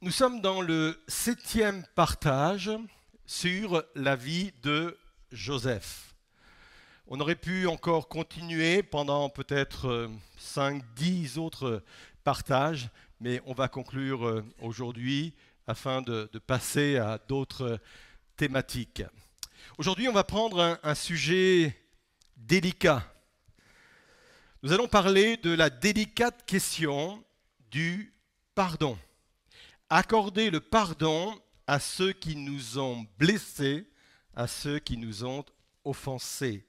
Nous sommes dans le septième partage sur la vie de Joseph. On aurait pu encore continuer pendant peut-être 5, 10 autres partages, mais on va conclure euh, aujourd'hui afin de, passer à d'autres thématiques. Aujourd'hui, on va prendre un, sujet délicat. Nous allons parler de la délicate question du pardon. Accorder le pardon à ceux qui nous ont blessés, à ceux qui nous ont offensés.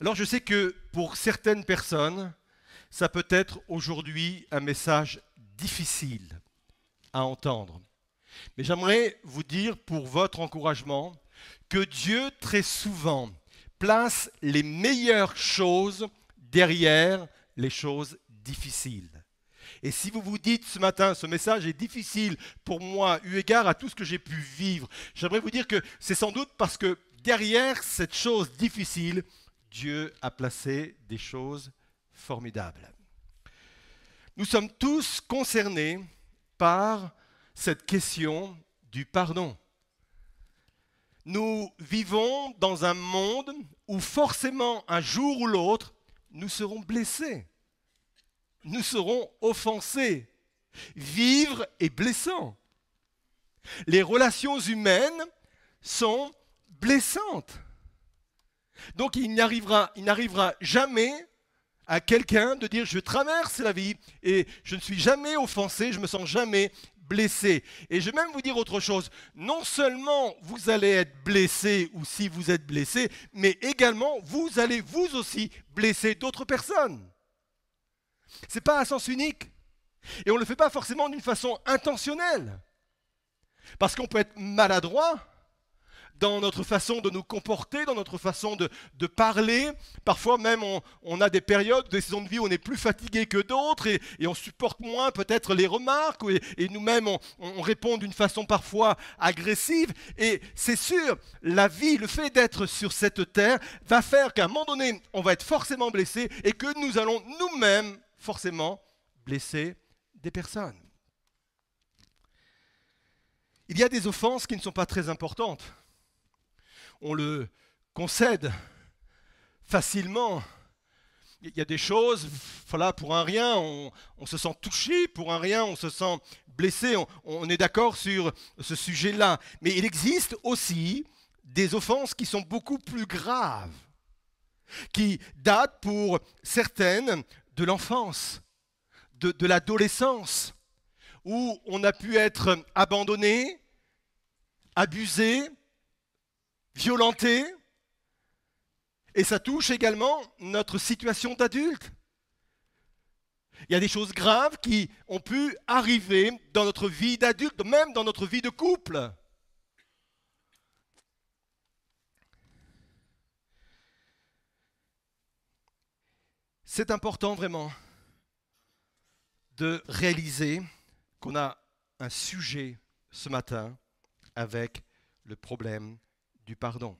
Alors je sais que pour certaines personnes, ça peut être aujourd'hui un message difficile à entendre. Mais j'aimerais vous dire pour votre encouragement que Dieu très souvent place les meilleures choses derrière les choses difficiles. Et si vous vous dites ce matin, ce message est difficile pour moi, eu égard à tout ce que j'ai pu vivre, j'aimerais vous dire que c'est sans doute parce que derrière cette chose difficile, Dieu a placé des choses formidables. Nous sommes tous concernés par cette question du pardon. Nous vivons dans un monde où forcément un jour ou l'autre, nous serons blessés, nous serons offensés. Vivre est blessant. Les relations humaines sont blessantes. Donc il n'arrivera, il n'arrivera jamais à quelqu'un de dire je traverse la vie et je ne suis jamais offensé, je me sens jamais blessé. Et je vais même vous dire autre chose. Non seulement vous allez être blessé ou si vous êtes blessé, mais également vous allez vous aussi blesser d'autres personnes. Ce n'est pas un sens unique. Et on ne le fait pas forcément d'une façon intentionnelle. Parce qu'on peut être maladroit, dans notre façon de nous comporter, dans notre façon de, parler. Parfois même, on, a des périodes, des saisons de vie où on est plus fatigué que d'autres et, on supporte moins peut-être les remarques et, nous-mêmes, on, on, répond d'une façon parfois agressive. Et c'est sûr, la vie, le fait d'être sur cette terre, va faire qu'à un moment donné, on va être forcément blessé et que nous allons nous-mêmes forcément blesser des personnes. Il y a des offenses qui ne sont pas très importantes on le concède facilement. Il y a des choses, voilà, pour un rien, on, se sent touché, pour un rien, on se sent blessé, on, on est d'accord sur ce sujet-là. Mais il existe aussi des offenses qui sont beaucoup plus graves, qui datent pour certaines de l'enfance, de, l'adolescence, où on a pu être abandonné, abusé, violenté, et ça touche également notre situation d'adulte. Il y a des choses graves qui ont pu arriver dans notre vie d'adulte, même dans notre vie de couple. C'est important vraiment de réaliser qu'on a un sujet ce matin avec le problème du pardon.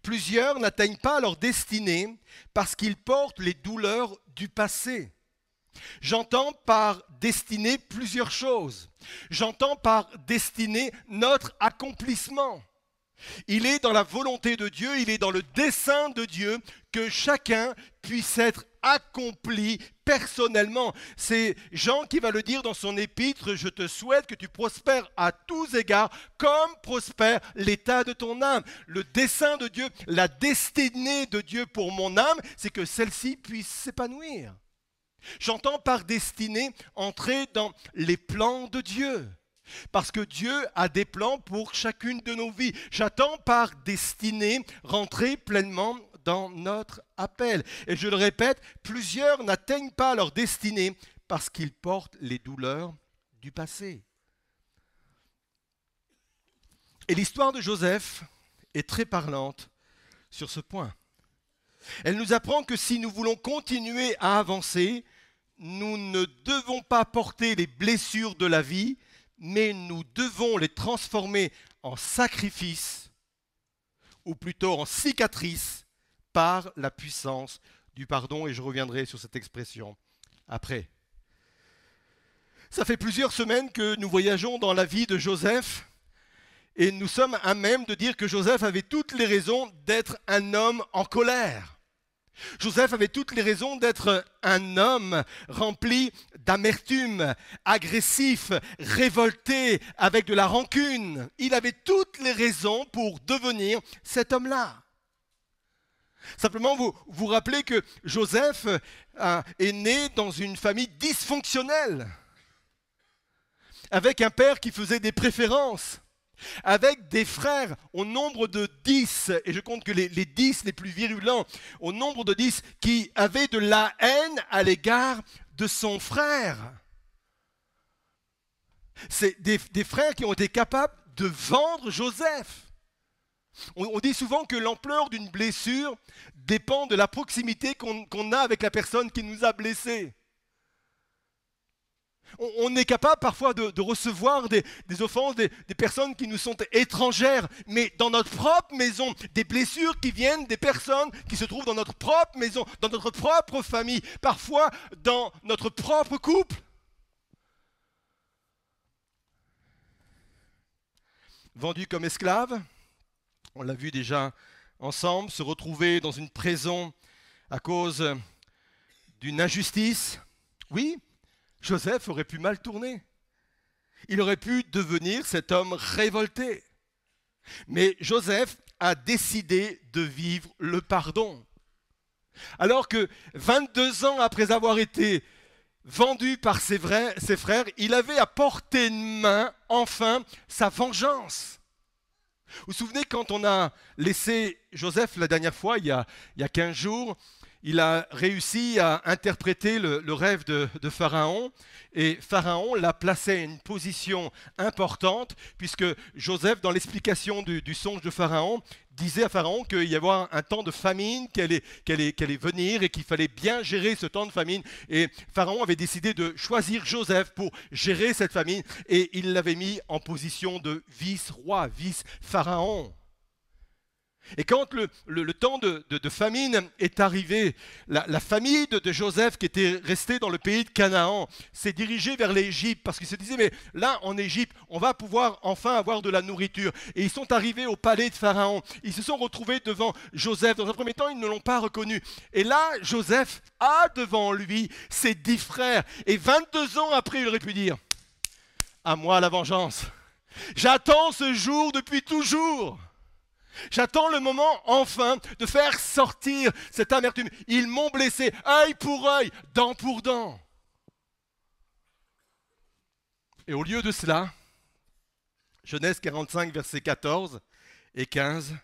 Plusieurs n'atteignent pas leur destinée parce qu'ils portent les douleurs du passé. J'entends par destinée plusieurs choses. J'entends par destinée notre accomplissement. Il est dans la volonté de Dieu, il est dans le dessein de Dieu que chacun puisse être accompli personnellement. C'est Jean qui va le dire dans son épître, je te souhaite que tu prospères à tous égards comme prospère l'état de ton âme. Le dessein de Dieu, la destinée de Dieu pour mon âme, c'est que celle-ci puisse s'épanouir. J'entends par destinée entrer dans les plans de Dieu. Parce que Dieu a des plans pour chacune de nos vies. J'attends par destinée rentrer pleinement dans notre Et je le répète, plusieurs n'atteignent pas leur destinée parce qu'ils portent les douleurs du passé. Et l'histoire de Joseph est très parlante sur ce point. Elle nous apprend que si nous voulons continuer à avancer, nous ne devons pas porter les blessures de la vie, mais nous devons les transformer en sacrifice, ou plutôt en cicatrices, par la puissance du pardon, et je reviendrai sur cette expression après. Ça fait plusieurs semaines que nous voyageons dans la vie de Joseph et nous sommes à même de dire que Joseph avait toutes les raisons d'être un homme en colère. Joseph avait toutes les raisons d'être un homme rempli d'amertume, agressif, révolté, avec de la rancune. Il avait toutes les raisons pour devenir cet homme-là. Simplement, vous vous rappelez que Joseph euh, est né dans une famille dysfonctionnelle, avec un père qui faisait des préférences, avec des frères au nombre de dix, et je compte que les, dix les plus virulents, au nombre de dix qui avaient de la haine à l'égard de son frère. C'est des, frères qui ont été capables de vendre Joseph. On, dit souvent que l'ampleur d'une blessure dépend de la proximité qu'on a avec la personne qui nous a blessés. On, est capable parfois de, recevoir des, offenses des, personnes qui nous sont étrangères, mais dans notre propre maison, des blessures qui viennent des personnes qui se trouvent dans notre propre maison, dans notre propre famille, parfois dans notre propre couple. Vendu comme esclave, on l'a vu déjà ensemble, se retrouver dans une prison à cause d'une injustice. Oui, Joseph aurait pu mal tourner. Il aurait pu devenir cet homme révolté. Mais Joseph a décidé de vivre le pardon. Alors que 22 ans après avoir été vendu par ses, frères, il avait à portée de main enfin sa vengeance. Vous vous souvenez quand on a laissé Joseph la dernière fois, il y a, il y a 15 jours, il a réussi à interpréter le, rêve de, Pharaon et Pharaon l'a placé à une position importante puisque Joseph, dans l'explication du, songe de Pharaon, disait à Pharaon qu'il y avait un temps de famine qui allait, allait venir et qu'il fallait bien gérer ce temps de famine. Et Pharaon avait décidé de choisir Joseph pour gérer cette famine et il l'avait mis en position de vice-roi, vice-pharaon. Et quand le, temps de, famine est arrivé, la, famille de, Joseph, qui était restée dans le pays de Canaan, s'est dirigée vers l'Égypte parce qu'ils se disaient, mais là, en Égypte, on va pouvoir enfin avoir de la nourriture. Et ils sont arrivés au palais de Pharaon. Ils se sont retrouvés devant Joseph. Dans un premier temps, ils ne l'ont pas reconnu. Et là, Joseph a devant lui ses dix frères. Et 22 ans après, il aurait pu dire, à moi la vengeance. J'attends ce jour depuis toujours. J'attends le moment enfin de faire sortir cette amertume. Ils m'ont blessé, œil pour œil, dent pour dent. Et au lieu de cela, Genèse 45, versets 14 et 15,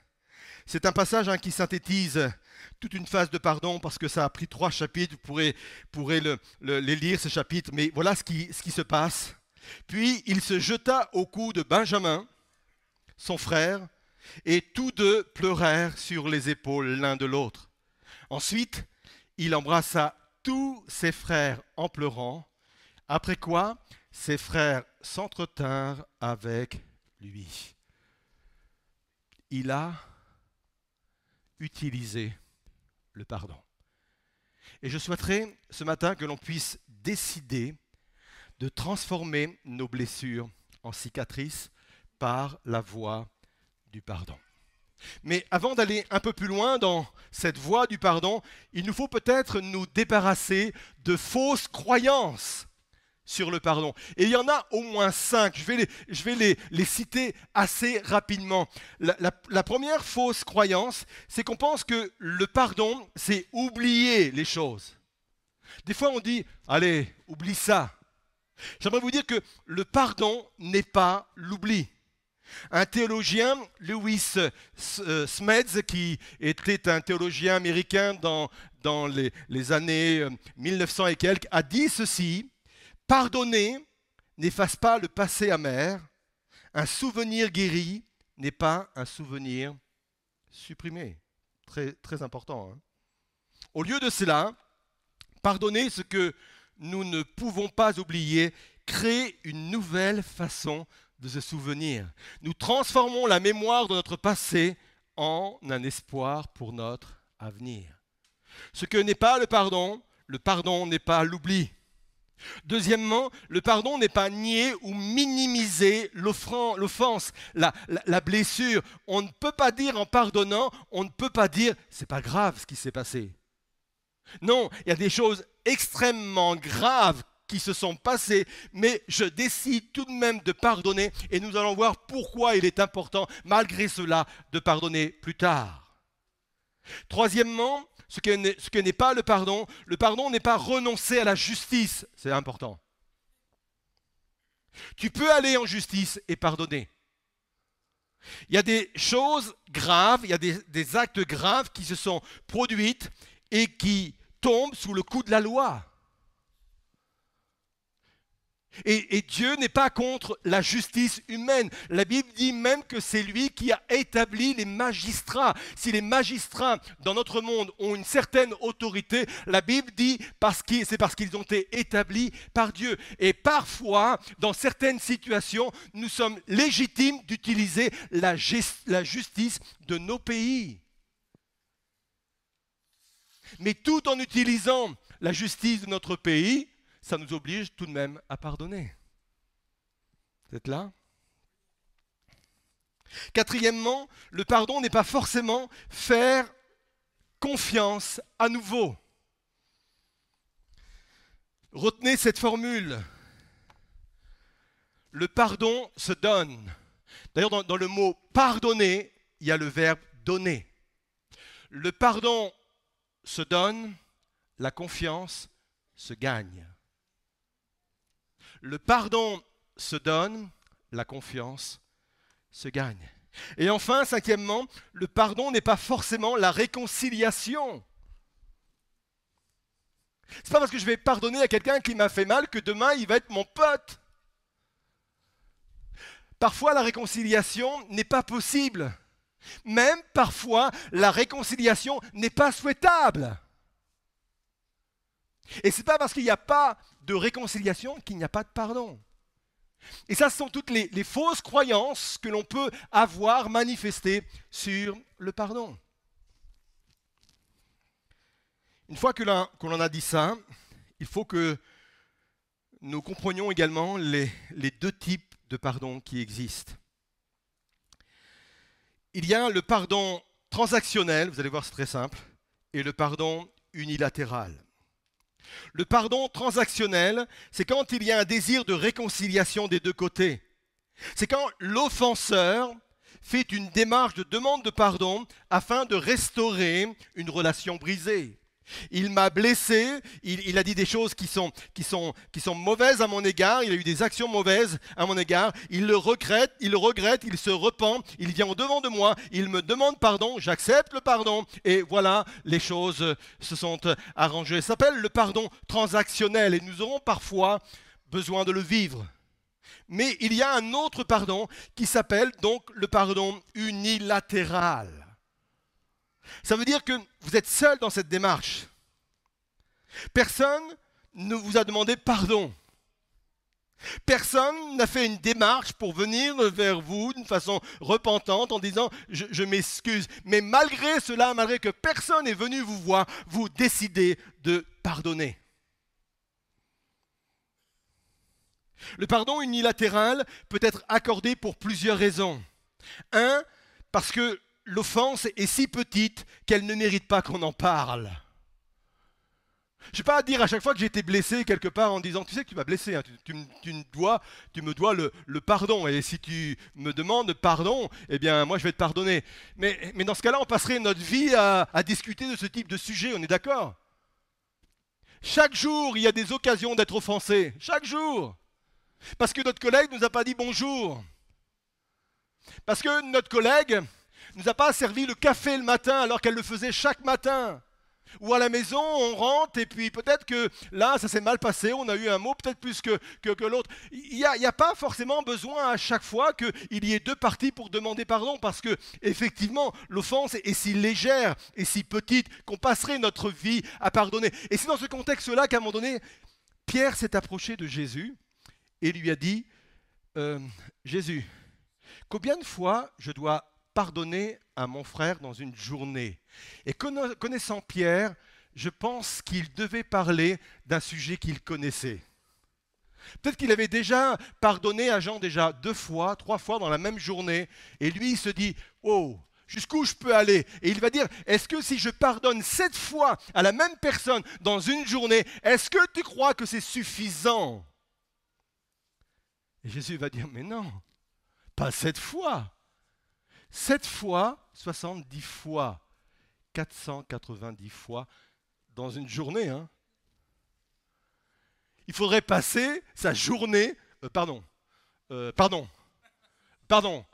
c'est un passage hein, qui synthétise toute une phase de pardon parce que ça a pris trois chapitres. Vous pourrez, les lire, ces chapitres, mais voilà ce qui, ce qui se passe. Puis il se jeta au cou de Benjamin, son frère, et tous deux pleurèrent sur les épaules l'un de l'autre. Ensuite, il embrassa tous ses frères en pleurant, après quoi ses frères s'entretinrent avec lui. Il a utilisé le pardon. Et je souhaiterais ce matin que l'on puisse décider de transformer nos blessures en cicatrices par la voie du pardon. Mais avant d'aller un peu plus loin dans cette voie du pardon, il nous faut peut-être nous débarrasser de fausses croyances sur le pardon. Et il y en a au moins cinq. Je vais les, je vais les, les citer assez rapidement. La, la première fausse croyance, c'est qu'on pense que le pardon, c'est oublier les choses. Des fois, on dit, allez, oublie ça. J'aimerais vous dire que le pardon n'est pas l'oubli. Un théologien, Louis euh, Smeds, qui était un théologien américain dans, dans les, les, années 1900 euh, et quelques, a dit ceci Pardonner n'efface pas le passé amer. Un souvenir guéri n'est pas un souvenir supprimé. Très, très important. Hein. Au lieu de cela, pardonner ce que nous ne pouvons pas oublier crée une nouvelle façon de se souvenir. Nous transformons la mémoire de notre passé en un espoir pour notre avenir. Ce que n'est pas le pardon, le pardon n'est pas l'oubli. Deuxièmement, le pardon n'est pas nier ou minimiser l'offense, la, la, blessure. On ne peut pas dire en pardonnant, on ne peut pas dire c'est pas grave ce qui s'est passé. Non, il y a des choses extrêmement graves qui se sont passées, mais je décide tout de même de pardonner et nous allons voir pourquoi il est important, malgré cela, de pardonner plus tard. Troisièmement, ce que n'est pas le pardon. Le pardon n'est pas renoncer à la justice. C'est important. Tu peux aller en justice et pardonner. Il y a des choses graves, il y a des, des actes graves qui se sont produites et qui tombent sous le coup de la loi. Et, Dieu n'est pas contre la justice humaine. La Bible dit même que c'est lui qui a établi les magistrats. Si les magistrats dans notre monde ont une certaine autorité, la Bible dit parce que c'est parce qu'ils ont été établis par Dieu. Et parfois, dans certaines situations, nous sommes légitimes d'utiliser la, la justice de nos pays. Mais tout en utilisant la justice de notre pays, ça nous oblige tout de même à pardonner. Vous êtes là? Quatrièmement, le pardon n'est pas forcément faire confiance à nouveau. Retenez cette formule. Le pardon se donne. D'ailleurs, dans, dans, le mot pardonner, il y a le verbe donner. Le pardon se donne, la confiance se gagne. Le pardon se donne, la confiance se gagne. Et enfin, cinquièmement, le pardon n'est pas forcément la réconciliation. C'est pas parce que je vais pardonner à quelqu'un qui m'a fait mal que demain il va être mon pote. Parfois la réconciliation n'est pas possible. Même parfois la réconciliation n'est pas souhaitable. Et ce n'est pas parce qu'il n'y a pas de réconciliation qu'il n'y a pas de pardon. Et ça, ce sont toutes les, fausses croyances que l'on peut avoir manifestées sur le pardon. Une fois que l'on a dit ça, il faut que nous comprenions également les, les deux types de pardon qui existent. Il y a le pardon transactionnel, vous allez voir c'est très simple, et le pardon unilatéral. Le pardon transactionnel, c'est quand il y a un désir de réconciliation des deux côtés. C'est quand l'offenseur fait une démarche de demande de pardon afin de restaurer une relation brisée. Il m'a blessé, il, a dit des choses qui sont, mauvaises à mon égard, il a eu des actions mauvaises à mon égard, il le regrette, il le regrette, il se repent, il vient au devant de moi, il me demande pardon, j'accepte le pardon, et voilà, les choses se sont arrangées. Ça s'appelle le pardon transactionnel, et nous aurons parfois besoin de le vivre. Mais il y a un autre pardon qui s'appelle donc le pardon unilatéral. Ça veut dire que vous êtes seul dans cette démarche. Personne ne vous a demandé pardon. Personne n'a fait une démarche pour venir vers vous d'une façon repentante en disant je, m'excuse. Mais malgré cela, malgré que personne n'est venu vous voir, vous décidez de pardonner. Le pardon unilatéral peut être accordé pour plusieurs raisons. Un, parce que l'offense est si petite qu'elle ne mérite pas qu'on en parle. Je ne vais pas dire à chaque fois que j'ai été blessé quelque part en disant Tu sais que tu m'as blessé, hein, tu, me dois, tu me dois le, pardon. Et si tu me demandes pardon, eh bien, moi, je vais te pardonner. Mais, dans ce cas-là, on passerait notre vie à, à discuter de ce type de sujet, on est d'accord? Chaque jour, il y a des occasions d'être offensé. Chaque jour. Parce que notre collègue ne nous a pas dit bonjour. Parce que notre collègue nous a pas servi le café le matin alors qu'elle le faisait chaque matin. Ou à la maison, on rentre et puis peut-être que là, ça s'est mal passé, on a eu un mot peut-être plus que, que, l'autre. Il n'y a, pas forcément besoin à chaque fois qu'il y ait deux parties pour demander pardon parce que effectivement, l'offense est, si légère et si petite qu'on passerait notre vie à pardonner. Et c'est dans ce contexte-là qu'à un moment donné, Pierre s'est approché de Jésus et lui a dit, euh, Jésus, combien de fois je dois pardonner à mon frère dans une journée. Et connaissant Pierre, je pense qu'il devait parler d'un sujet qu'il connaissait. Peut-être qu'il avait déjà pardonné à Jean déjà deux fois, trois fois dans la même journée. Et lui, il se dit, oh, jusqu'où je peux aller? Et il va dire, est-ce que si je pardonne sept fois à la même personne dans une journée, est-ce que tu crois que c'est suffisant? Et Jésus va dire, mais non, pas sept fois. Sept fois, 70 fois, 490 fois dans une journée. Hein. Il faudrait passer sa journée, euh, pardon, euh, pardon, pardon,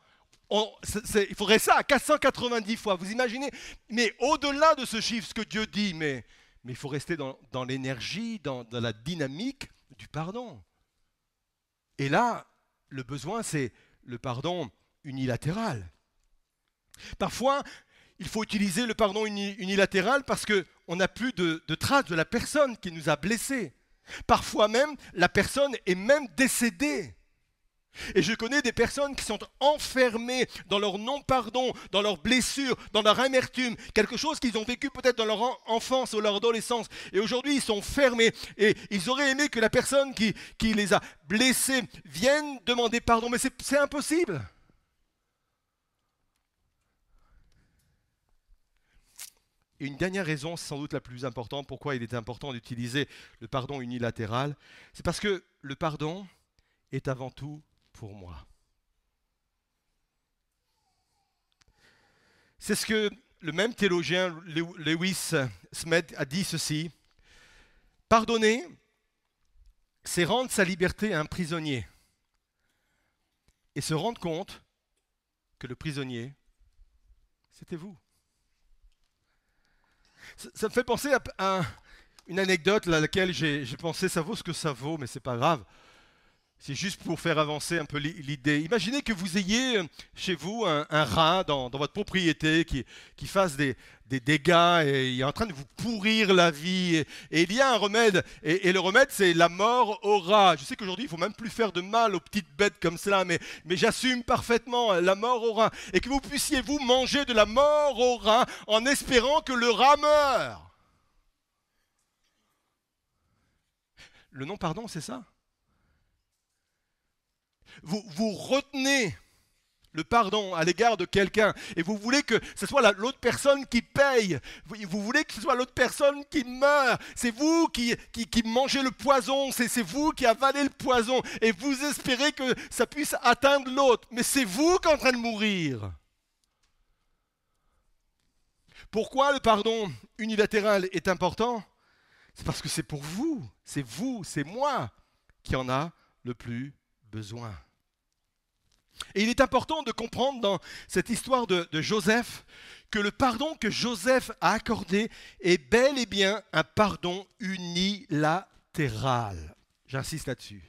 il faudrait ça à 490 fois. Vous imaginez Mais au-delà de ce chiffre, ce que Dieu dit, mais, il faut rester dans, l'énergie, dans la dynamique du pardon. Et là, le besoin, c'est le pardon unilatéral. Parfois, il faut utiliser le pardon unilatéral parce qu'on n'a plus de, traces de la personne qui nous a blessés. Parfois même, la personne est même décédée. Et je connais des personnes qui sont enfermées dans leur non-pardon, dans leurs blessures, dans leur amertume, quelque chose qu'ils ont vécu peut-être dans leur enfance ou leur adolescence. Et aujourd'hui, ils sont fermés et ils auraient aimé que la personne qui les a blessés vienne demander pardon, mais c'est impossible. Et une dernière raison, sans doute la plus importante, pourquoi il est important d'utiliser le pardon unilatéral, c'est parce que le pardon est avant tout pour moi. C'est ce que le même théologien Lewis Smith a dit ceci. Pardonner, c'est rendre sa liberté à un prisonnier et se rendre compte que le prisonnier, c'était vous. Ça, me fait penser à, une anecdote à laquelle j'ai pensé, ça vaut ce que ça vaut, mais c'est pas grave. C'est juste pour faire avancer un peu l'idée. Imaginez que vous ayez euh, chez vous un, rat dans, votre propriété qui, fasse des, dégâts et il est en train de vous pourrir la vie. Et, il y a un remède. Et, le remède, c'est la mort au rat. Je sais qu'aujourd'hui, il faut même plus faire de mal aux petites bêtes comme cela, mais, mais j'assume parfaitement la mort au rat. Et que vous puissiez, vous, manger de la mort au rat en espérant que le rat meure. Le non-pardon, c'est ça? Vous, retenez le pardon à l'égard de quelqu'un et vous voulez que ce soit l'autre personne qui paye, vous, voulez que ce soit l'autre personne qui meurt, c'est vous qui, qui, mangez le poison, c'est vous qui avalez le poison et vous espérez que ça puisse atteindre l'autre, mais c'est vous qui êtes en train de mourir. Pourquoi le pardon unilatéral est important? C'est parce que c'est pour vous, c'est vous, c'est moi qui en a le plus besoin. Et il est important de comprendre dans cette histoire de, Joseph que le pardon que Joseph a accordé est bel et bien un pardon unilatéral. J'insiste là-dessus.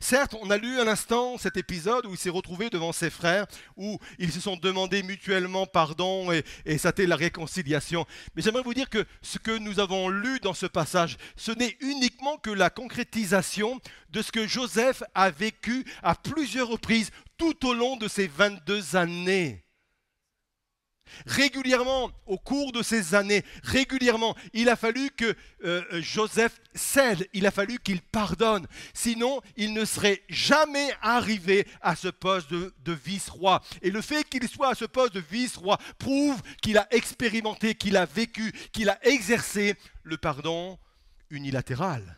Certes, on a lu un instant cet épisode où il s'est retrouvé devant ses frères, où ils se sont demandé mutuellement pardon et ça a été la réconciliation. Mais j'aimerais vous dire que ce que nous avons lu dans ce passage, ce n'est uniquement que la concrétisation de ce que Joseph a vécu à plusieurs reprises tout au long de ces 22 années. Régulièrement, au cours de ces années, régulièrement, il a fallu que euh, Joseph cède, il a fallu qu'il pardonne. Sinon, il ne serait jamais arrivé à ce poste de vice-roi. Et le fait qu'il soit à ce poste de vice-roi prouve qu'il a expérimenté, qu'il a vécu, qu'il a exercé le pardon unilatéral.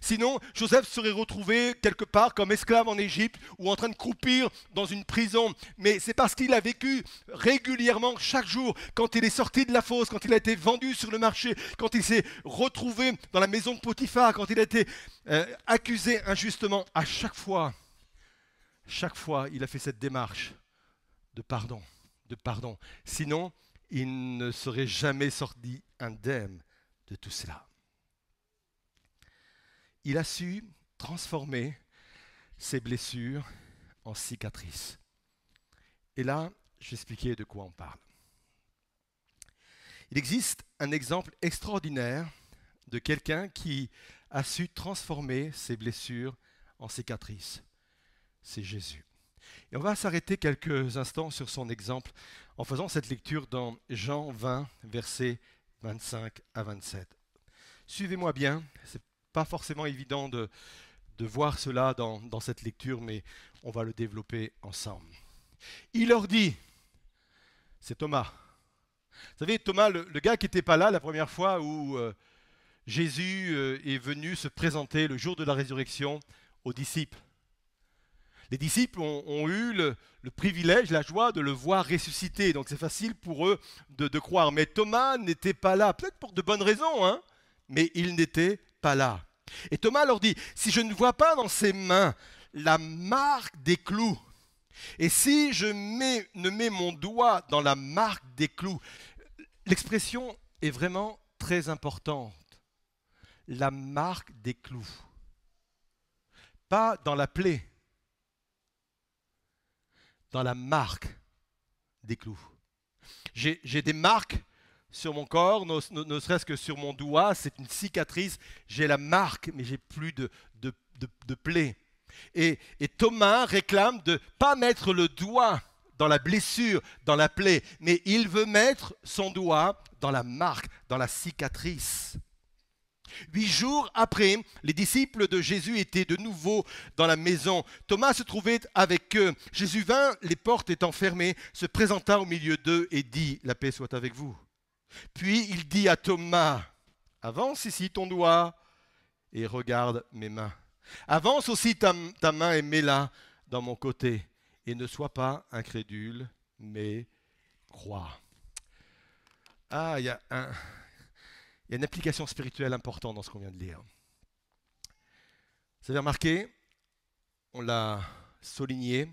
Sinon, Joseph serait retrouvé quelque part comme esclave en Égypte ou en train de croupir dans une prison. Mais c'est parce qu'il a vécu régulièrement, chaque jour, quand il est sorti de la fosse, quand il a été vendu sur le marché, quand il s'est retrouvé dans la maison de Potiphar, quand il a été euh, accusé injustement, à chaque fois, chaque fois, il a fait cette démarche de pardon, de pardon. Sinon, il ne serait jamais sorti indemne de tout cela il a su transformer ses blessures en cicatrices. Et là, je vais expliquer de quoi on parle. Il existe un exemple extraordinaire de quelqu'un qui a su transformer ses blessures en cicatrices. C'est Jésus. Et on va s'arrêter quelques instants sur son exemple en faisant cette lecture dans Jean 20, versets 25 à 27. Suivez-moi bien, pas forcément évident de, de voir cela dans, dans cette lecture, mais on va le développer ensemble. Il leur dit, c'est Thomas. Vous savez, Thomas, le, gars qui n'était pas là la première fois où euh, Jésus euh, est venu se présenter le jour de la résurrection aux disciples. Les disciples ont, ont eu le, le privilège, la joie de le voir ressusciter, donc c'est facile pour eux de, de croire. Mais Thomas n'était pas là, peut-être pour de bonnes raisons, hein, mais il n'était pas là. Et Thomas leur dit, si je ne vois pas dans ses mains la marque des clous, et si je ne mets mon doigt dans la marque des clous, l'expression est vraiment très importante. La marque des clous. Pas dans la plaie, dans la marque des clous. J'ai des marques sur mon corps, ne, serait-ce que sur mon doigt, c'est une cicatrice, j'ai la marque, mais j'ai plus de, plaie. Et, et Thomas réclame de pas mettre le doigt dans la blessure, dans la plaie, mais il veut mettre son doigt dans la marque, dans la cicatrice. Huit jours après, les disciples de Jésus étaient de nouveau dans la maison. Thomas se trouvait avec eux. Jésus vint, les portes étant fermées, se présenta au milieu d'eux et dit, La paix soit avec vous. Puis il dit à Thomas, Avance ici ton doigt et regarde mes mains. Avance aussi ta, main et mets-la dans mon côté. Et ne sois pas incrédule, mais crois. Ah, il y a une application spirituelle importante dans ce qu'on vient de lire. Vous avez remarqué, on l'a souligné,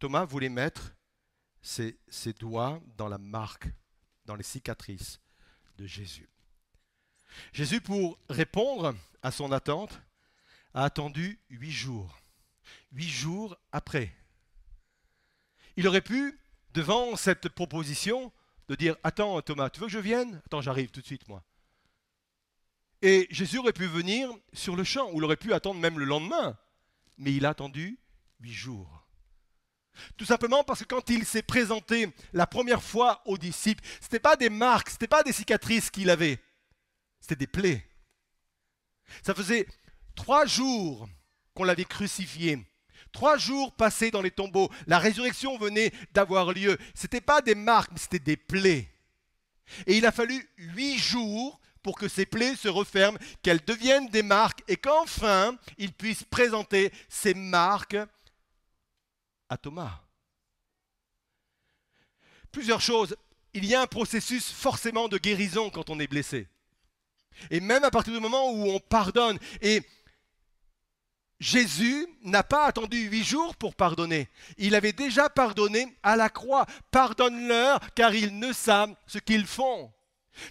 Thomas voulait mettre ses doigts dans la marque, dans les cicatrices de Jésus. Jésus, pour répondre à son attente, a attendu huit jours. Huit jours après. Il aurait pu, devant cette proposition, de dire Attends, Thomas, tu veux que je vienne? Attends, j'arrive tout de suite, moi. Et Jésus aurait pu venir sur le champ, ou il aurait pu attendre même le lendemain. Mais il a attendu huit jours. Tout simplement parce que quand il s'est présenté la première fois aux disciples, ce n'était pas des marques, ce n'était pas des cicatrices qu'il avait, c'était des plaies. Ça faisait trois jours qu'on l'avait crucifié. Trois jours passés dans les tombeaux. La résurrection venait d'avoir lieu. Ce n'était pas des marques, c'était des plaies. Et il a fallu huit jours pour que ces plaies se referment, qu'elles deviennent des marques et qu'enfin il puisse présenter ces marques à Thomas. Plusieurs choses. Il y a un processus forcément de guérison quand on est blessé. Et même à partir du moment où on pardonne. Et Jésus n'a pas attendu huit jours pour pardonner. Il avait déjà pardonné à la croix. Pardonne-leur car ils ne savent ce qu'ils font.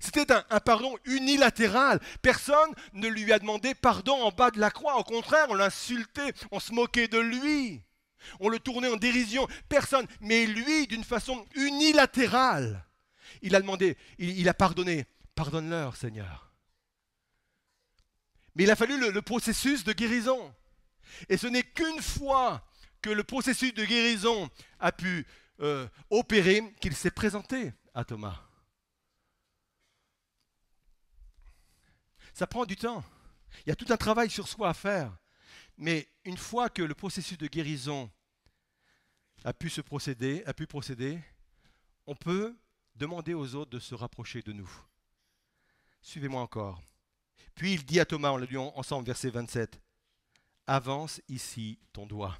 C'était un, un pardon unilatéral. Personne ne lui a demandé pardon en bas de la croix. Au contraire, on l'insultait, on se moquait de lui. On le tournait en dérision. Personne. Mais lui, d'une façon unilatérale, il a demandé, il, a pardonné. Pardonne-leur, Seigneur. Mais il a fallu le, le processus de guérison. Et ce n'est qu'une fois que le processus de guérison a pu euh, opérer qu'il s'est présenté à Thomas. Ça prend du temps. Il y a tout un travail sur soi à faire. Mais une fois que le processus de guérison a pu se procéder, a pu procéder, on peut demander aux autres de se rapprocher de nous. Suivez-moi encore. Puis il dit à Thomas, on l'a lu ensemble, verset 27, Avance ici ton doigt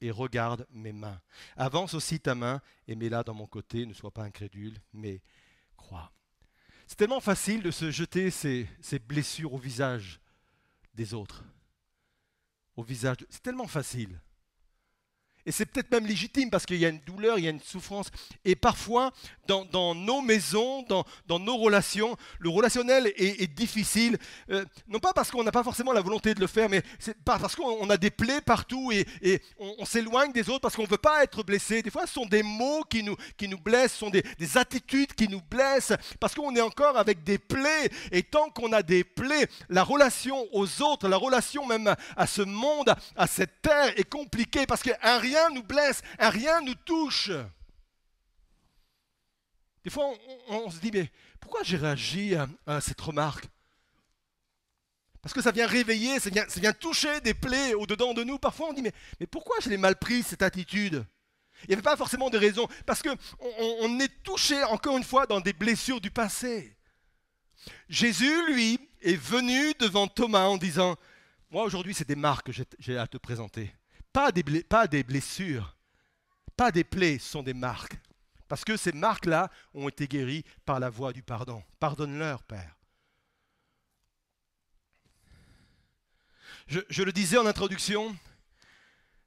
et regarde mes mains. Avance aussi ta main et mets-la dans mon côté, ne sois pas incrédule, mais crois. C'est tellement facile de se jeter ces blessures au visage des autres. Au visage. C'est tellement facile. Et c'est peut-être même légitime parce qu'il y a une douleur, il y a une souffrance. Et parfois, dans, nos maisons, dans, nos relations, le relationnel est, difficile. euh, non pas parce qu'on n'a pas forcément la volonté de le faire, mais parce qu'on on a des plaies partout et, on, s'éloigne des autres parce qu'on ne veut pas être blessé. Des fois, ce sont des mots qui nous, qui nous blessent, ce sont des, des attitudes qui nous blessent parce qu'on est encore avec des plaies. Et tant qu'on a des plaies, la relation aux autres, la relation même à ce monde, à cette terre est compliquée parce qu'un rien nous blesse, un rien nous touche. Des fois, on, se dit, mais pourquoi j'ai réagi à, à cette remarque? Parce que ça vient réveiller, ça vient, ça vient toucher des plaies au-dedans de nous. Parfois on dit, mais, mais pourquoi je l'ai mal pris cette attitude? Il n'y avait pas forcément de raison. Parce qu'on on est touché, encore une fois, dans des blessures du passé. Jésus, lui, est venu devant Thomas en disant, moi aujourd'hui c'est des marques que j'ai à te présenter. Pas des, blessures, pas des plaies, sont des marques. Parce que ces marques-là ont été guéries par la voie du pardon. Pardonne-leur, Père. Je, le disais en introduction,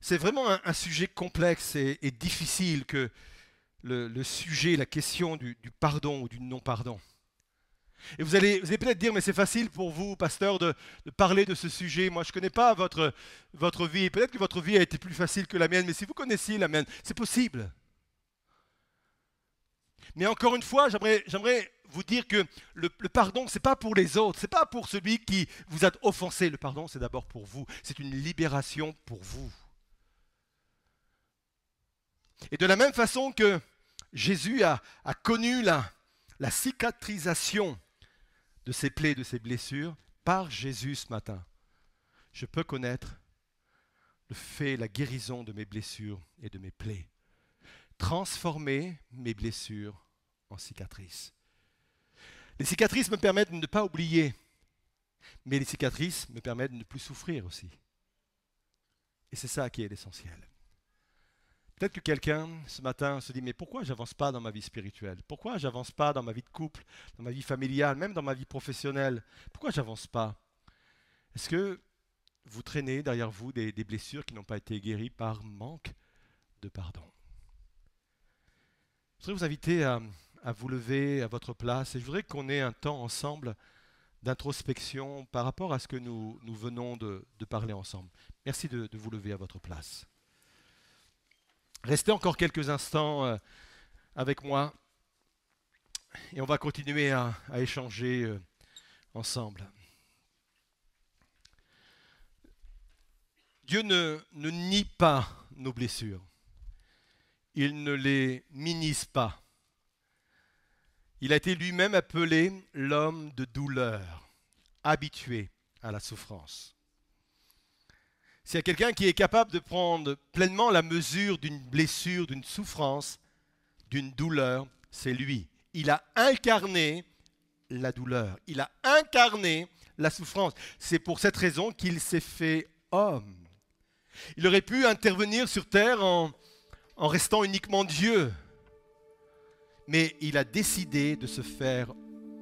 c'est vraiment un, sujet complexe et, difficile que le, sujet, la question du, pardon ou du non-pardon. Et vous allez, peut-être dire, mais c'est facile pour vous, pasteur, de, parler de ce sujet. Moi, je ne connais pas votre, votre vie. Peut-être que votre vie a été plus facile que la mienne, mais si vous connaissiez la mienne, c'est possible. Mais encore une fois, j'aimerais vous dire que le, pardon, ce n'est pas pour les autres, ce n'est pas pour celui qui vous a offensé. Le pardon, c'est d'abord pour vous. C'est une libération pour vous. Et de la même façon que Jésus a, connu la, la cicatrisation de ses plaies, de ses blessures, par Jésus ce matin, je peux connaître le fait, la guérison de mes blessures et de mes plaies. Transformer mes blessures en cicatrices. Les cicatrices me permettent de ne pas oublier, mais les cicatrices me permettent de ne plus souffrir aussi. Et c'est ça qui est l'essentiel. Peut-être que quelqu'un ce matin se dit mais pourquoi j'avance pas dans ma vie spirituelle? Pourquoi j'avance pas dans ma vie de couple, dans ma vie familiale, même dans ma vie professionnelle? Pourquoi j'avance pas? Est-ce que vous traînez derrière vous des, blessures qui n'ont pas été guéries par manque de pardon? Je voudrais vous inviter à, à vous lever à votre place et je voudrais qu'on ait un temps ensemble d'introspection par rapport à ce que nous, nous venons de, parler ensemble. Merci de, vous lever à votre place. Restez encore quelques instants euh, avec moi et on va continuer à, échanger euh, ensemble. Dieu ne, ne nie pas nos blessures. Il ne les minimise pas. Il a été lui-même appelé l'homme de douleur, habitué à la souffrance. S'il quelqu'un qui est capable de prendre pleinement la mesure d'une blessure, d'une souffrance, d'une douleur, c'est lui. Il a incarné la douleur, il a incarné la souffrance. C'est pour cette raison qu'il s'est fait homme. Il aurait pu intervenir sur terre en restant uniquement Dieu, mais il a décidé de se faire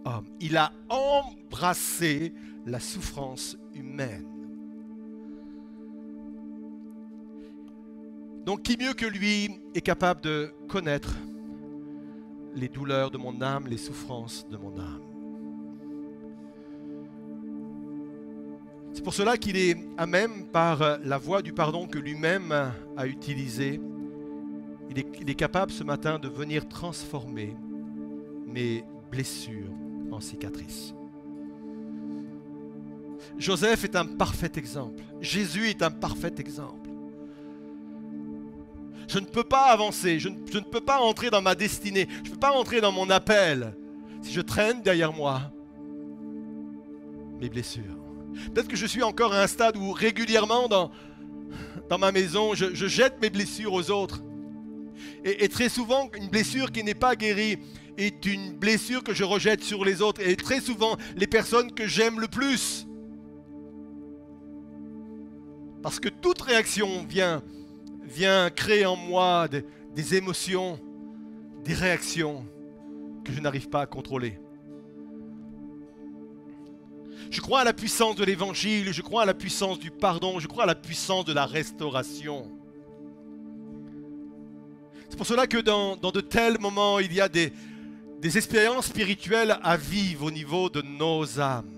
homme. Il a embrassé la souffrance humaine. Donc qui mieux que lui est capable de connaître les douleurs de mon âme, les souffrances de mon âme? C'est pour cela qu'il est à même, par la voie du pardon que lui-même a utilisée, il est, capable ce matin de venir transformer mes blessures en cicatrices. Joseph est un parfait exemple. Jésus est un parfait exemple. Je ne peux pas avancer, je ne, peux pas entrer dans ma destinée, je ne peux pas entrer dans mon appel si je traîne derrière moi mes blessures. Peut-être que je suis encore à un stade où régulièrement dans, dans ma maison, je jette mes blessures aux autres. Et, très souvent, une blessure qui n'est pas guérie est une blessure que je rejette sur les autres. Et très souvent, les personnes que j'aime le plus. Parce que toute réaction vient, vient créer en moi des, émotions, des réactions que je n'arrive pas à contrôler. Je crois à la puissance de l'évangile, je crois à la puissance du pardon, je crois à la puissance de la restauration. C'est pour cela que dans, de tels moments, il y a des expériences spirituelles à vivre au niveau de nos âmes.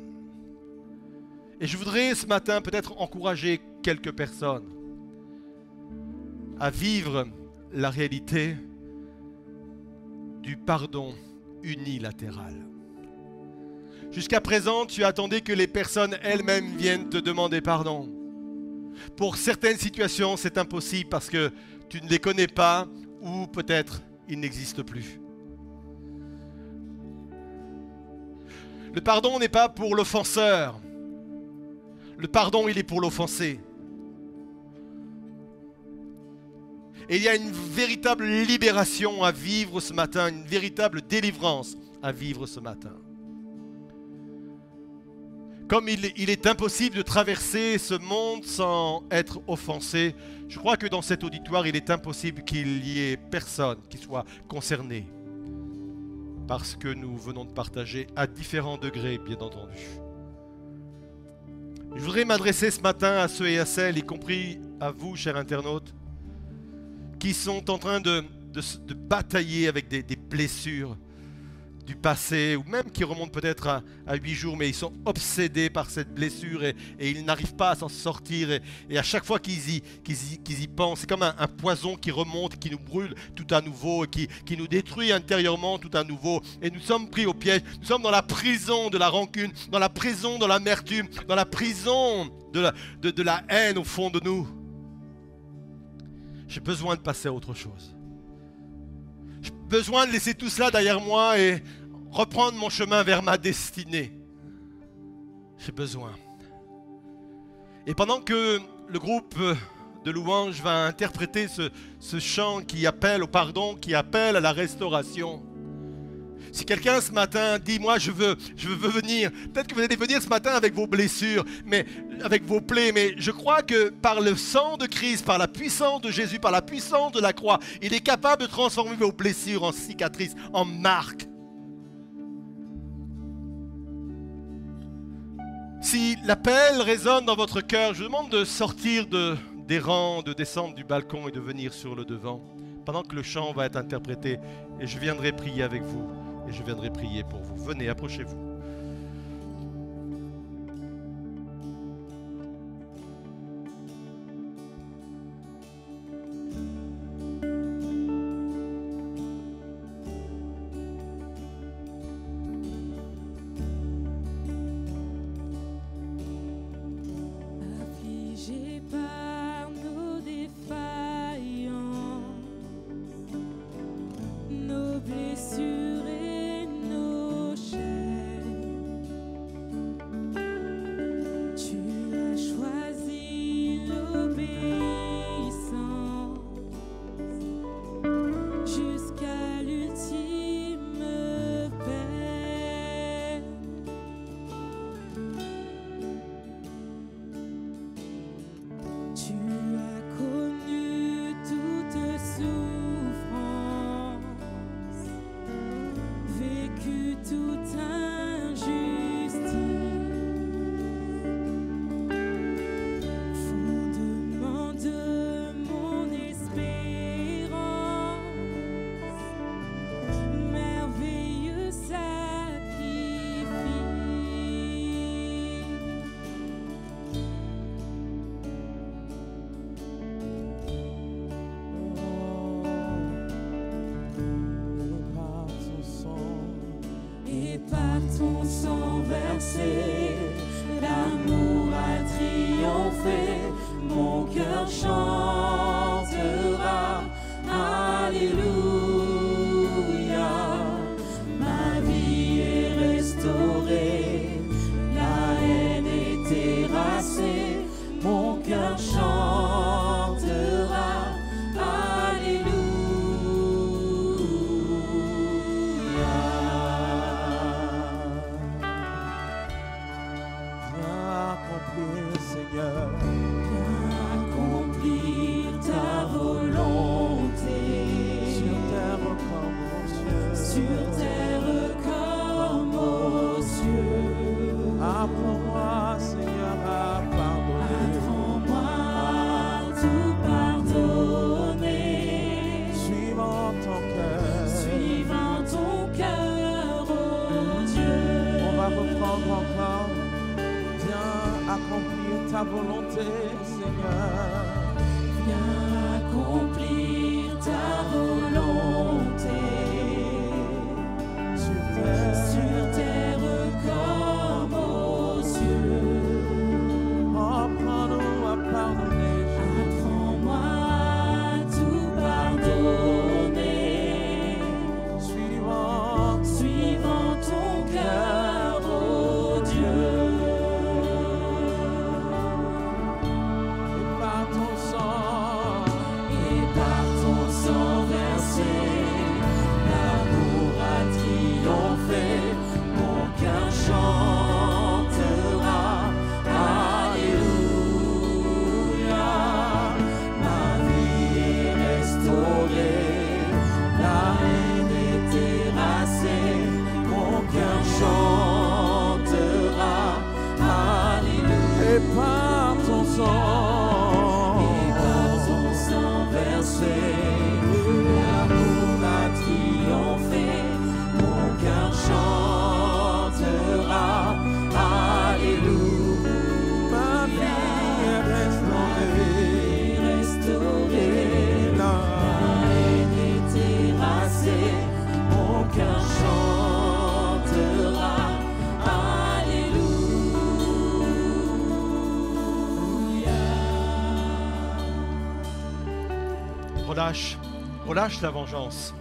Et je voudrais ce matin peut-être encourager quelques personnes à vivre la réalité du pardon unilatéral. Jusqu'à présent, tu attendais que les personnes elles-mêmes viennent te demander pardon. Pour certaines situations, c'est impossible parce que tu ne les connais pas ou peut-être il n'existe plus. Le pardon n'est pas pour l'offenseur. Le pardon, il est pour l'offensé. Et il y a une véritable libération à vivre ce matin, une véritable délivrance à vivre ce matin. Comme il, est impossible de traverser ce monde sans être offensé, je crois que dans cet auditoire, il est impossible qu'il y ait personne qui soit concerné. Parce que nous venons de partager à différents degrés, bien entendu. Je voudrais m'adresser ce matin à ceux et à celles, y compris à vous, chers internautes, qui sont en train de, batailler avec des, blessures du passé, ou même qui remontent peut-être à, huit jours, mais ils sont obsédés par cette blessure et, ils n'arrivent pas à s'en sortir. Et, à chaque fois qu'ils y, y, pensent, c'est comme un, poison qui remonte, qui nous brûle tout à nouveau, qui, nous détruit intérieurement tout à nouveau. Et nous sommes pris au piège, nous sommes dans la prison de la rancune, dans la prison de l'amertume, dans la prison de la haine au fond de nous. J'ai besoin de passer à autre chose. J'ai besoin de laisser tout cela derrière moi et reprendre mon chemin vers ma destinée. J'ai besoin. Et pendant que le groupe de louanges va interpréter ce, ce chant qui appelle au pardon, qui appelle à la restauration, si quelqu'un ce matin dit, moi je veux, je veux venir, peut-être que vous allez venir ce matin avec vos blessures, mais avec vos plaies, mais je crois que par le sang de Christ, par la puissance de Jésus, par la puissance de la croix, il est capable de transformer vos blessures en cicatrices, en marques. Si l'appel résonne dans votre cœur, je vous demande de sortir de, des rangs, de descendre du balcon et de venir sur le devant, pendant que le chant va être interprété, et je viendrai prier avec vous et je viendrai prier pour vous. Venez, approchez-vous. façam só vencer. Relâche la vengeance.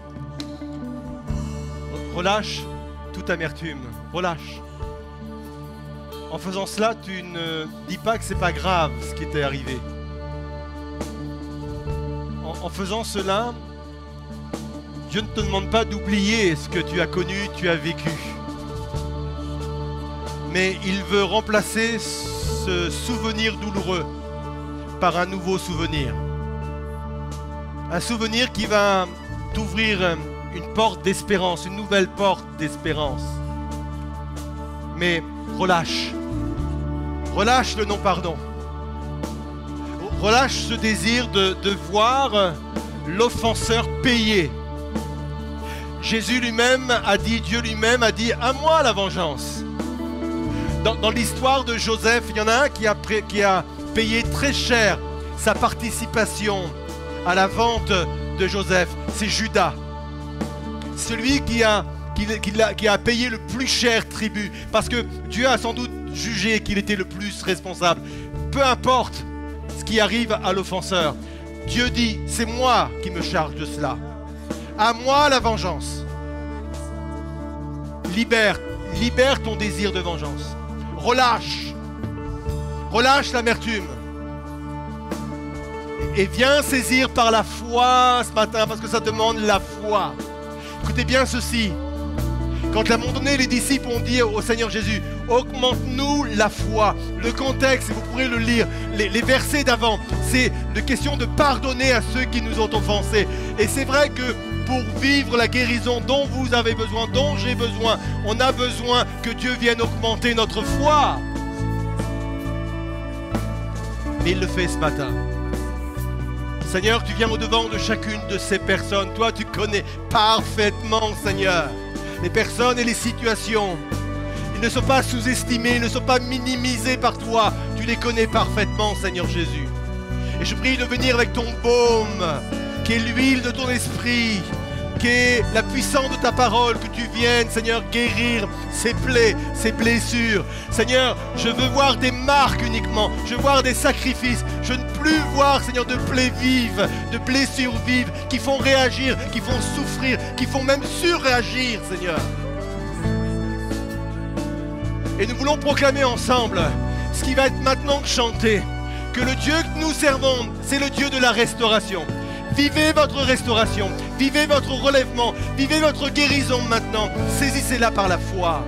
Relâche toute amertume. Relâche. En faisant cela, tu ne dis pas que c'est pas grave ce qui t'est arrivé. En, en faisant cela, Dieu ne te demande pas d'oublier ce que tu as connu, tu as vécu. Mais il veut remplacer ce souvenir douloureux par un nouveau souvenir. Un souvenir qui va t'ouvrir une porte d'espérance, une nouvelle porte d'espérance. Mais relâche. Relâche le non-pardon. Relâche ce désir de, voir l'offenseur payer. Jésus lui-même a dit, Dieu lui-même a dit, à moi la vengeance. Dans, l'histoire de Joseph, il y en a un qui a payé très cher sa participation à la vente de Joseph. C'est Judas. Celui qui a, payé le plus cher tribut. Parce que Dieu a sans doute jugé qu'il était le plus responsable. Peu importe ce qui arrive à l'offenseur. Dieu dit, c'est moi qui me charge de cela. À moi la vengeance. Libère, libère ton désir de vengeance. Relâche. Relâche l'amertume. Et viens saisir par la foi ce matin, parce que ça demande la foi. Écoutez bien ceci. Quand à un moment donné, les disciples ont dit au Seigneur Jésus, augmente-nous la foi. Le contexte, vous pourrez le lire, les, versets d'avant, c'est de question de pardonner à ceux qui nous ont offensés. Et c'est vrai que pour vivre la guérison dont vous avez besoin, dont j'ai besoin, on a besoin que Dieu vienne augmenter notre foi. Mais il le fait ce matin. Seigneur, tu viens au-devant de chacune de ces personnes. Toi, tu connais parfaitement, Seigneur, les personnes et les situations. Ils ne sont pas sous-estimés, ils ne sont pas minimisés par toi. Tu les connais parfaitement, Seigneur Jésus. Et je prie de venir avec ton baume, qui est l'huile de ton esprit, la puissance de ta parole, que tu viennes, Seigneur, guérir ces plaies, ces blessures. Seigneur, je veux voir des marques uniquement, je veux voir des sacrifices. Je ne plus voir, Seigneur, de plaies vives, de blessures vives, qui font réagir, qui font souffrir, qui font même surréagir, Seigneur. Et nous voulons proclamer ensemble ce qui va être maintenant chanté, que le Dieu que nous servons, c'est le Dieu de la restauration. Vivez votre restauration, vivez votre relèvement, vivez votre guérison maintenant. Saisissez-la par la foi.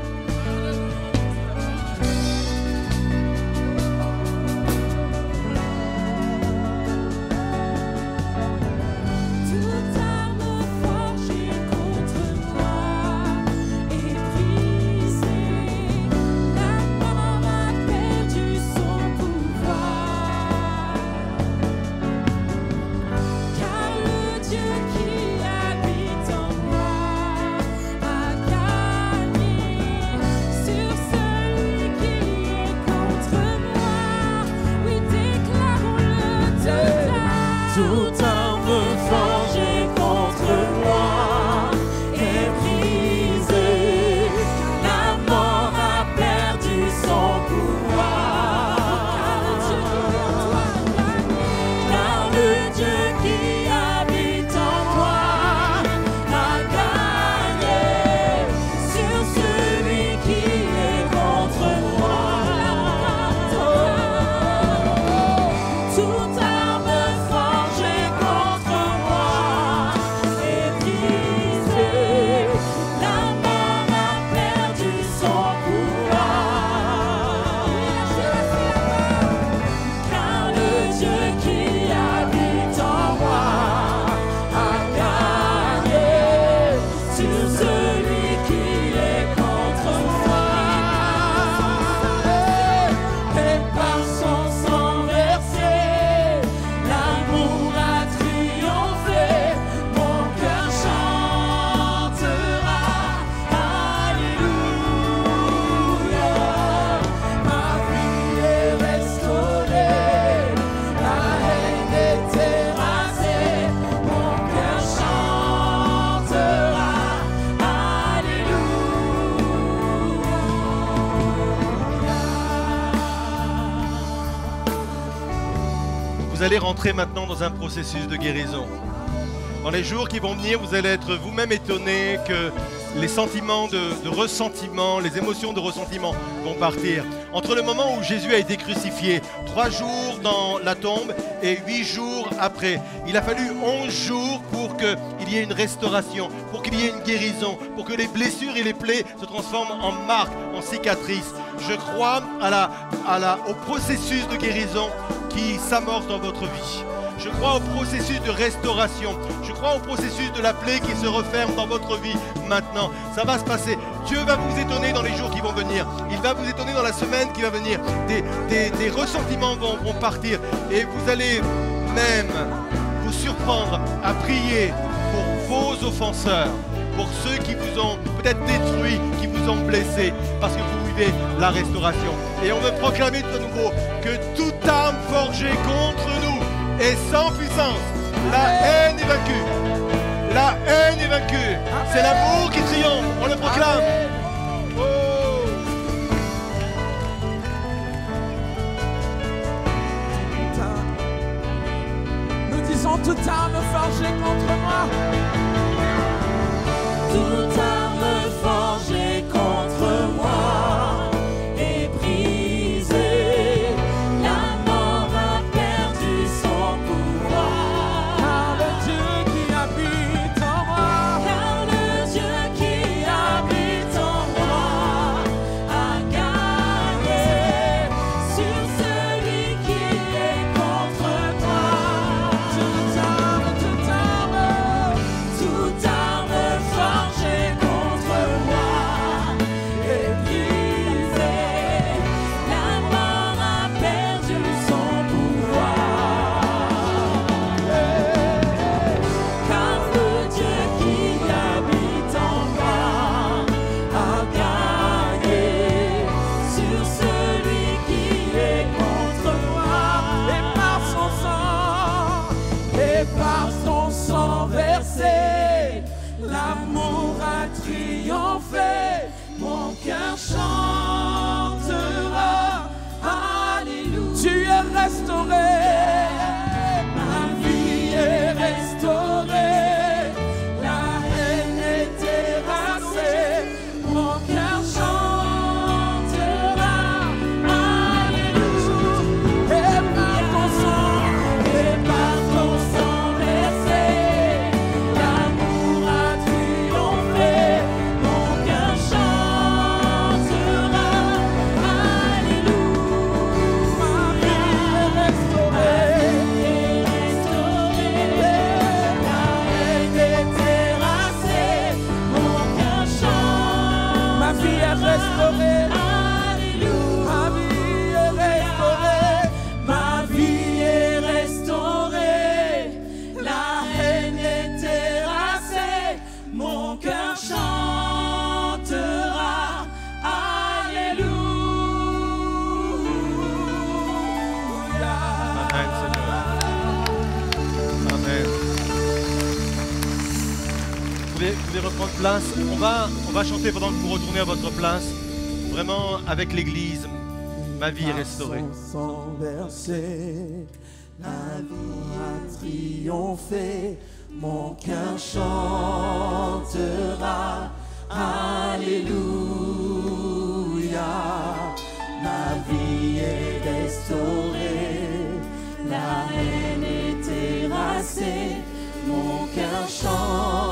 Maintenant dans un processus de guérison. Dans les jours qui vont venir, vous allez être vous-même étonné que les sentiments de, de ressentiment, les émotions de ressentiment vont partir. Entre le moment où Jésus a été crucifié, trois jours dans la tombe et huit jours après, il a fallu onze jours pour qu'il y ait une restauration, pour une guérison, pour que les blessures et les plaies se transforment en marques, en cicatrices. Je crois à la, à la, au processus de guérison qui s'amorce dans votre vie. Je crois au processus de restauration. Je crois au processus de la plaie qui se referme dans votre vie maintenant. Ça va se passer. Dieu va vous étonner dans les jours qui vont venir. Il va vous étonner dans la semaine qui va venir. Des, des- des ressentiments vont partir. Et vous allez même vous surprendre à prier pour vos offenseurs, pour ceux qui vous ont peut-être détruit, qui vous ont blessé, parce que vous vivez la restauration. Et on veut proclamer de nouveau que toute arme forgée contre nous est sans puissance. La haine est vaincue. La haine est vaincue. C'est l'amour qui triomphe. On le proclame. Nous disons toute arme forgée contre moi. Toute arme Vous pouvez reprendre place. On va, on va chanter pendant que vous retournez à votre place. Vraiment avec l'Église. Ma vie est restaurée. Sang versé, la vie a triomphé. Mon cœur chantera. Alléluia. Ma vie est restaurée. La haine est terrassée. Mon cœur chantera.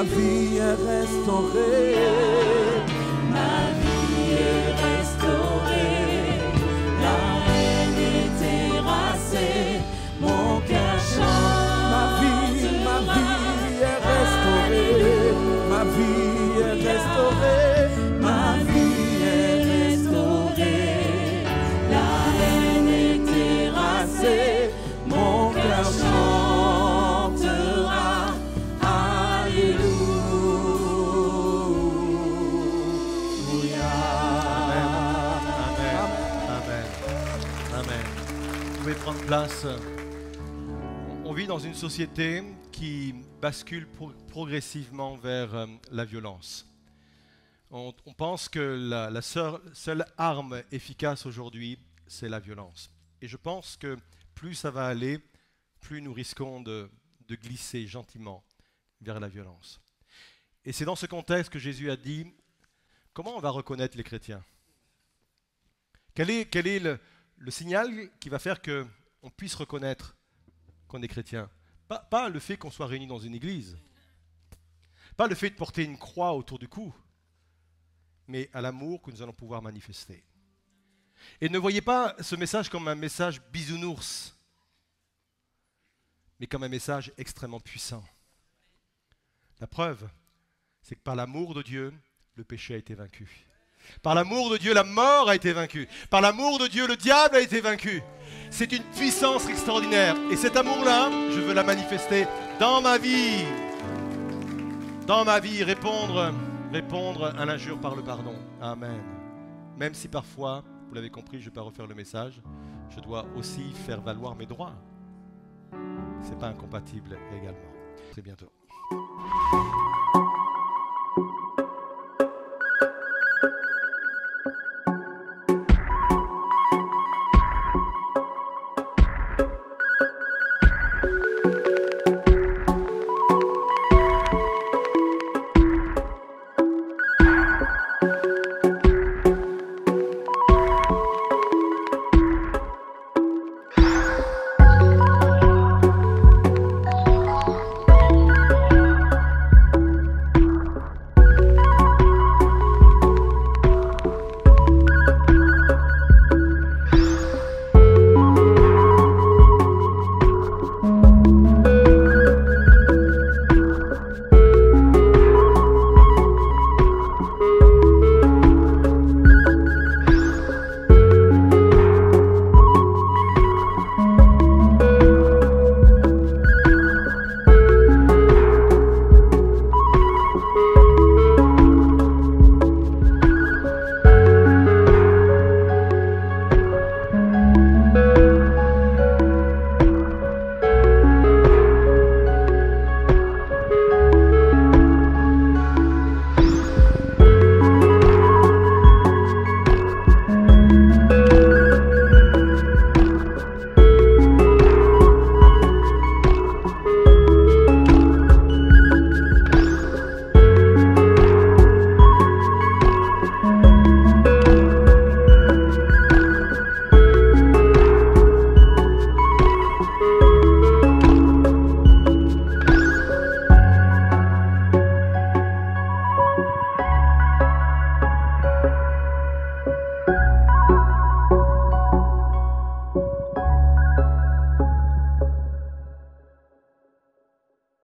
Ma vie est restaurée. Ma On vit dans une société qui bascule pro- progressivement vers euh, la violence. On, pense que la, seule, arme efficace aujourd'hui, c'est la violence. Et je pense que plus ça va aller, plus nous risquons de, glisser gentiment vers la violence. Et c'est dans ce contexte que Jésus a dit, comment on va reconnaître les chrétiens? Quel est, le, signal qui va faire qu'on puisse reconnaître qu'on est chrétien pas, pas le fait qu'on soit réunis dans une église, pas le fait de porter une croix autour du cou, mais à l'amour que nous allons pouvoir manifester. Et ne voyez pas ce message comme un message bisounours, mais comme un message extrêmement puissant. La preuve, c'est que par l'amour de Dieu, le péché a été vaincu. Par l'amour de Dieu, la mort a été vaincue. Par l'amour de Dieu, le diable a été vaincu. C'est une puissance extraordinaire. Et cet amour-là, je veux la manifester dans ma vie. Dans ma vie, répondre, répondre à l'injure par le pardon. Amen. Même si parfois, vous l'avez compris, je ne vais pas refaire le message, je dois aussi faire valoir mes droits. Ce n'est pas incompatible également. Très bientôt.